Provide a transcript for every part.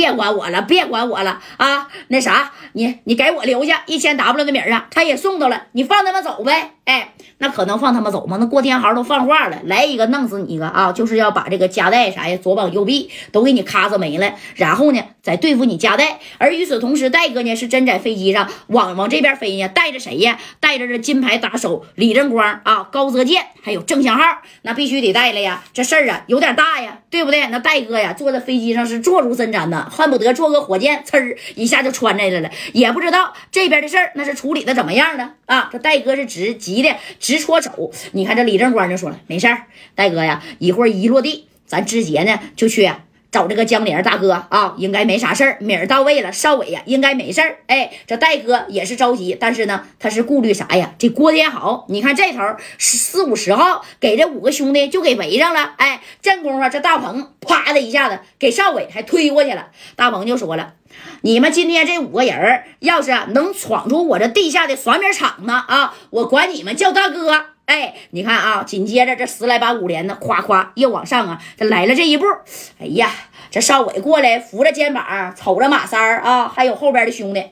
别管我了，别管我了啊！那啥，你你给我留下一千 W 的米儿啊，他也送到了，你放他们走呗。哎，那可能放他们走吗？那郭天豪都放话了，来一个弄死你一个啊！就是要把这个加代啥呀，左膀右臂都给你咔嚓没了，然后呢，再对付你加代。而与此同时，戴哥呢是真在飞机上往往这边飞呢，带着谁呀？带着这金牌打手李正光啊，高泽健还有郑祥浩，那必须得带了呀。这事儿啊有点大呀，对不对？那戴哥呀坐在飞机上是坐如针毡的。恨不得坐个火箭，呲儿一下就穿来了，也不知道这边的事儿那是处理的怎么样了？啊，这戴哥是直急的直戳手。你看这李正光就说了，没事儿，戴哥呀，一会儿一落地，咱直接呢就去。找这个江玲大哥啊，应该没啥事儿。米儿到位了，少伟呀，应该没事儿。哎，这戴哥也是着急，但是呢，他是顾虑啥呀？这郭天豪，你看这头四五十号给这五个兄弟就给围上了。哎，这功夫这大鹏啪的一下子给少伟还推过去了。大鹏就说了：“你们今天这五个人要是能闯出我这地下的耍米场子啊，我管你们叫大哥。”哎，你看啊，紧接着这十来把五连呢，夸夸又往上啊，这来了这一步。哎呀，这少伟过来扶着肩膀，瞅着马三儿啊，还有后边的兄弟。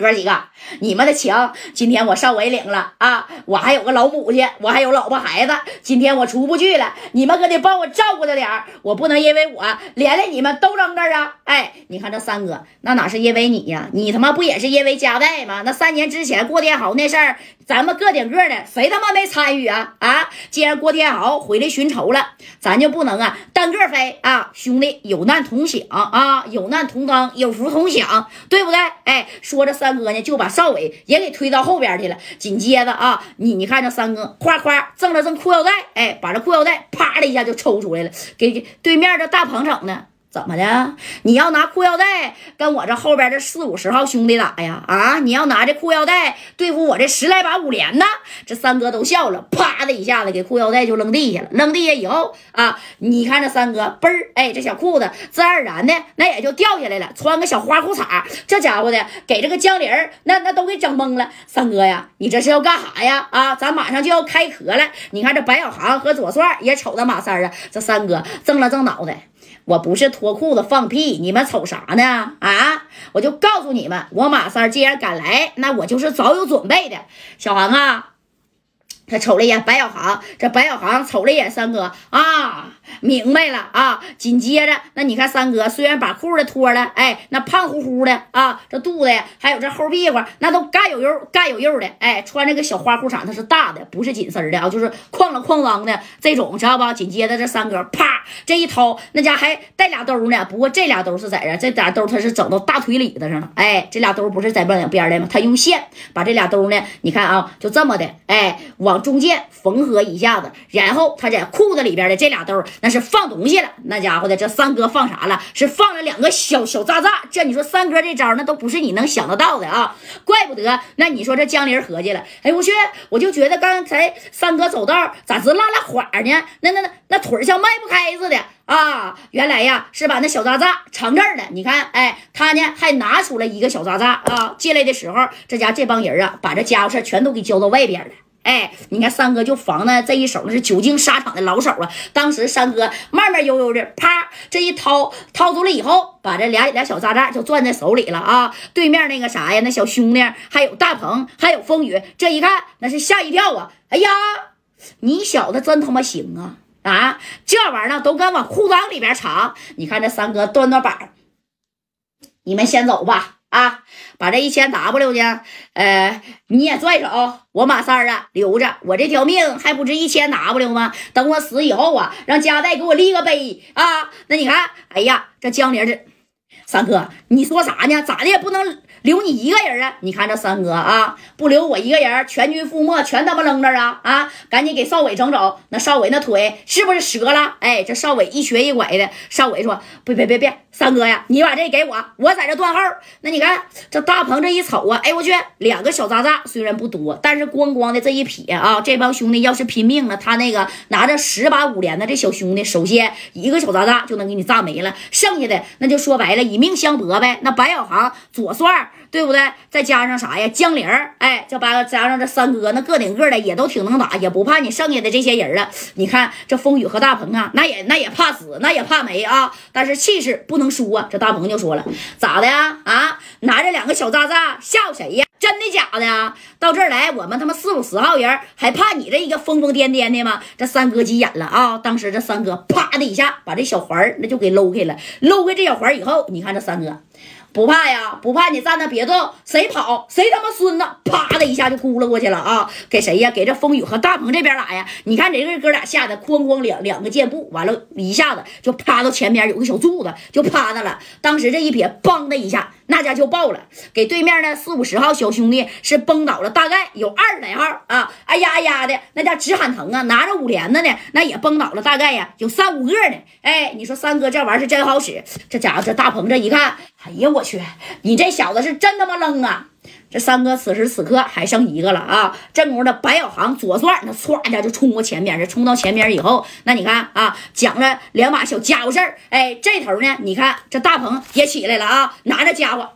哥几个，你们的情今天我少伟领了啊！我还有个老母亲，我还有老婆孩子，今天我出不去了，你们可得帮我照顾着点儿。我不能因为我连累你们都扔这儿啊！哎，你看这三哥，那哪是因为你呀？你他妈不也是因为夹带吗？那三年之前郭天豪那事儿，咱们个顶个的，谁他妈没参与啊？啊！既然郭天豪回来寻仇了，咱就不能啊单个飞啊！兄弟有难同享啊，有难同当，有福同享，对不对？哎，说着三。三哥呢，就把少伟也给推到后边去了。紧接着啊，你你看这三哥夸夸挣了挣裤腰带，哎，把这裤腰带啪的一下就抽出来了，给对面这大鹏整的。怎么的？你要拿裤腰带跟我这后边这四五十号兄弟打呀？啊！你要拿这裤腰带对付我这十来把五连呢？这三哥都笑了，啪的一下子给裤腰带就扔地下了。扔地下以后啊，你看这三哥嘣儿，哎，这小裤子自然而然的那也就掉下来了。穿个小花裤衩，这家伙的给这个江林儿那那都给整懵了。三哥呀，你这是要干啥呀？啊，咱马上就要开壳了。你看这白小航和左帅也瞅着马三啊。这三哥正了正脑袋。我不是脱裤子放屁，你们瞅啥呢？啊！我就告诉你们，我马三既然敢来，那我就是早有准备的。小航啊！他瞅了一眼白小航，这白小航瞅了一眼三哥啊，明白了啊。紧接着，那你看三哥虽然把裤子脱了，哎，那胖乎乎的啊，这肚子呀，还有这后屁股，那都干有肉，干有肉的，哎，穿这个小花裤衩，它是大的，不是紧身的啊，就是哐啷哐啷的这种，知道吧？紧接着这三哥啪这一掏，那家还带俩兜呢，不过这俩兜是在这，这俩兜他是整到大腿里子上了，哎，这俩兜不是在两边的吗？他用线把这俩兜呢，你看啊，就这么的，哎，往。中间缝合一下子，然后他在裤子里边的这俩兜那是放东西了。那家伙的这三哥放啥了？是放了两个小小渣渣。这你说三哥这招那都不是你能想得到的啊！怪不得。那你说这江林合计了，哎我去，我就觉得刚才三哥走道咋直拉拉缓呢？那那那那腿像迈不开似的啊！原来呀是把那小渣渣藏这儿了。你看，哎，他呢还拿出来一个小渣渣啊。进来的时候，这家这帮人啊，把这家伙事全都给交到外边了。哎，你看三哥就防的这一手，那是久经沙场的老手啊。当时三哥慢慢悠悠的，啪，这一掏掏出来以后，把这俩俩小渣渣就攥在手里了啊。对面那个啥呀，那小兄弟还有大鹏，还有风雨，这一看那是吓一跳啊！哎呀，你小子真他妈行啊！啊，这玩意儿都敢往裤裆里边藏。你看这三哥端端板，你们先走吧。啊，把这一千 W 呢，呃，你也拽走，我马三啊留着，我这条命还不值一千 W 吗？等我死以后啊，让家代给我立个碑啊！那你看，哎呀，这江林这三哥，你说啥呢？咋的也不能。留你一个人啊！你看这三哥啊，不留我一个人，全军覆没，全他妈扔这儿啊！啊，赶紧给少伟整走。那少伟那腿是不是折了？哎，这少伟一瘸一拐的。少伟说：“别别别别，三哥呀，你把这给我，我在这断后。”那你看这大鹏这一瞅啊，哎我去，两个小渣渣虽然不多，但是咣咣的这一撇啊，这帮兄弟要是拼命了，他那个拿着十把五连的这小兄弟，首先一个小渣渣就能给你炸没了，剩下的那就说白了。一，命相搏呗。那白小航、左帅，对不对？再加上啥呀？江玲哎，这八加上这三哥，那个顶个的也都挺能打，也不怕你剩下的这些人了。你看这风雨和大鹏啊，那也那也怕死，那也怕没啊。但是气势不能输啊。这大鹏就说了，咋的呀？啊，拿着两个小渣渣吓唬谁呀？真的假的？到这儿来，我们他妈四五十号人，还怕你这一个疯疯癫癫的吗？这三哥急眼了啊！当时这三哥啪的一下把这小环儿那就给搂开了，搂开这小环儿以后，你看这三哥。不怕呀，不怕你站那别动，谁跑谁他妈孙子，啪的一下就咕了过去了啊！给谁呀？给这风雨和大鹏这边打呀！你看这个哥俩吓得哐哐两两个箭步，完了，一下子就趴到前面有个小柱子，就趴那了。当时这一撇，梆的一下，那家就爆了，给对面的四五十号小兄弟是崩倒了，大概有二十来号啊！哎呀哎呀的，那家直喊疼啊！拿着五连的呢，那也崩倒了，大概呀有三五个呢。哎，你说三哥这玩意儿是真好使，这家伙这大鹏这一看，哎呀我。去，你这小子是真他妈愣啊！这三哥此时此刻还剩一个了啊！这功夫的白小航左转，那唰一下就冲过前面，这冲到前面以后，那你看啊，讲了两把小家伙事儿。哎，这头呢，你看这大鹏也起来了啊，拿着家伙。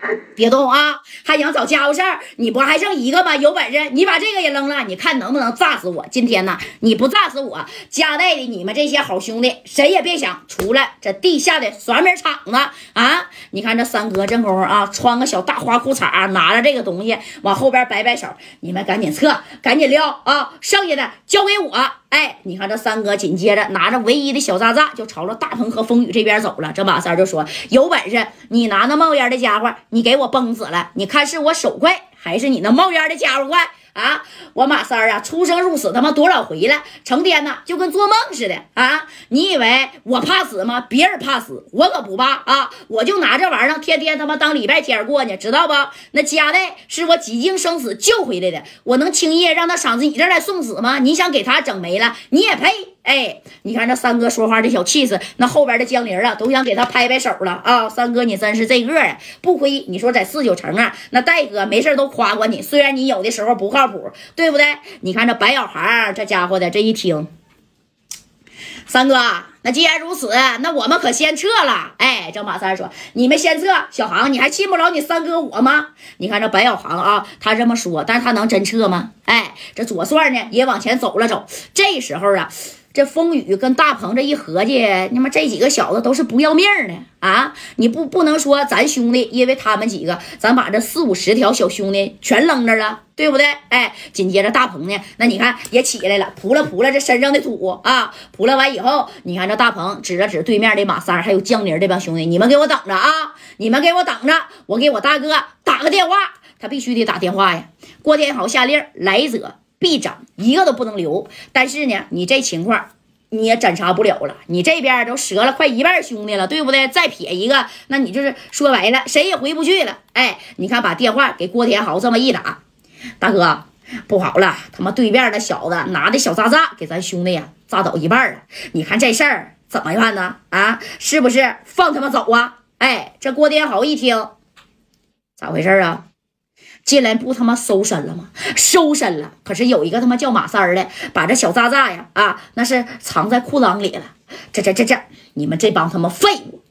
别动啊！还想找家伙事儿？你不还剩一个吗？有本事你把这个也扔了，你看能不能炸死我？今天呢，你不炸死我，家带的你们这些好兄弟谁也别想出来这地下的耍米场子啊！你看这三哥这功夫啊，穿个小大花裤衩，拿着这个东西往后边摆摆手，你们赶紧撤，赶紧撂啊！剩下的交给我。哎，你看这三哥紧接着拿着唯一的小渣渣，就朝着大鹏和风雨这边走了。这马三就说：“有本事你拿那冒烟的家伙，你给我崩死了！你看是我手快，还是你那冒烟的家伙快？”啊！我马三儿啊，出生入死他妈多少回了，成天呢就跟做梦似的啊！你以为我怕死吗？别人怕死，我可不怕啊！我就拿这玩意儿天天他妈当礼拜天过呢，知道不？那家代是我几经生死救回来的，我能轻易让他上你这儿来送死吗？你想给他整没了，你也配？哎，你看这三哥说话这小气势，那后边的江玲啊都想给他拍拍手了啊！三哥你真是这个啊，不亏你说在四九城啊，那戴哥没事都夸过你，虽然你有的时候不靠靠谱，对不对？你看这白小航这家伙的这一听，三哥，那既然如此，那我们可先撤了。哎，这马三说你们先撤，小航你还信不着你三哥我吗？你看这白小航啊，他这么说，但是他能真撤吗？哎，这左帅呢也往前走了走，这时候啊。这风雨跟大鹏这一合计，你妈这几个小子都是不要命的啊！你不不能说咱兄弟，因为他们几个，咱把这四五十条小兄弟全扔这了，对不对？哎，紧接着大鹏呢，那你看也起来了，扑了扑了这身上的土啊，扑了完以后，你看这大鹏指了指对面的马三还有江宁这帮兄弟，你们给我等着啊！你们给我等着，我给我大哥打个电话，他必须得打电话呀！郭天豪下令，来者。必斩，一个都不能留。但是呢，你这情况你也斩杀不了了。你这边都折了快一半兄弟了，对不对？再撇一个，那你就是说白了，谁也回不去了。哎，你看，把电话给郭天豪这么一打，大哥，不好了，他妈对面那小子拿的小渣渣给咱兄弟呀炸倒一半了。你看这事儿怎么办呢？啊，是不是放他们走啊？哎，这郭天豪一听，咋回事啊？进来不他妈搜身了吗？搜身了，可是有一个他妈叫马三儿的，把这小渣渣呀啊，那是藏在裤裆里了。这这这这，你们这帮他妈废物！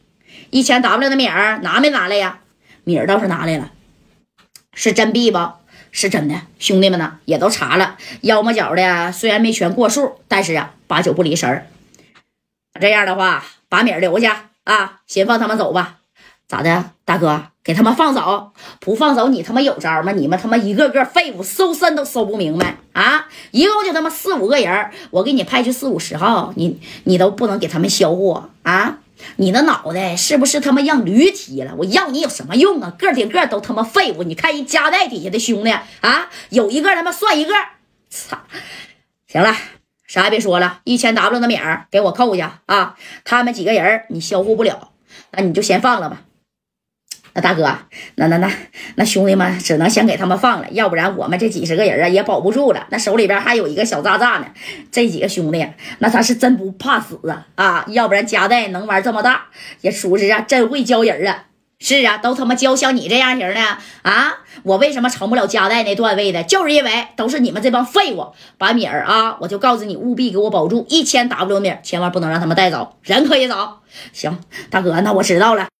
一千 W 的米儿拿没拿来呀？米儿倒是拿来了，是真币不？是真的。兄弟们呢，也都查了，腰么角的虽然没全过数，但是啊，八九不离十儿。这样的话，把米儿留下啊，先放他们走吧。咋的，大哥？给他们放走，不放走你他妈有招吗？你们他妈一个个废物，搜身都搜不明白啊！一共就他妈四五个人，我给你派去四五十号，你你都不能给他们销户啊！你的脑袋是不是他妈让驴踢了？我要你有什么用啊？个顶个都他妈废物！你看人夹带底下的兄弟啊，有一个他妈算一个，操！行了，啥也别说了，一千 W 的米儿给我扣下啊！他们几个人你销户不了，那你就先放了吧。那大哥，那那那那兄弟们只能先给他们放了，要不然我们这几十个人啊也保不住了。那手里边还有一个小渣渣呢，这几个兄弟，那他是真不怕死啊啊！要不然夹带能玩这么大，也属实啊，真会教人啊。是啊，都他妈教像你这样型的啊！我为什么成不了夹带那段位的？就是因为都是你们这帮废物。把米儿啊，我就告诉你，务必给我保住一千 W 米，千万不能让他们带走。人可以走，行，大哥，那我知道了。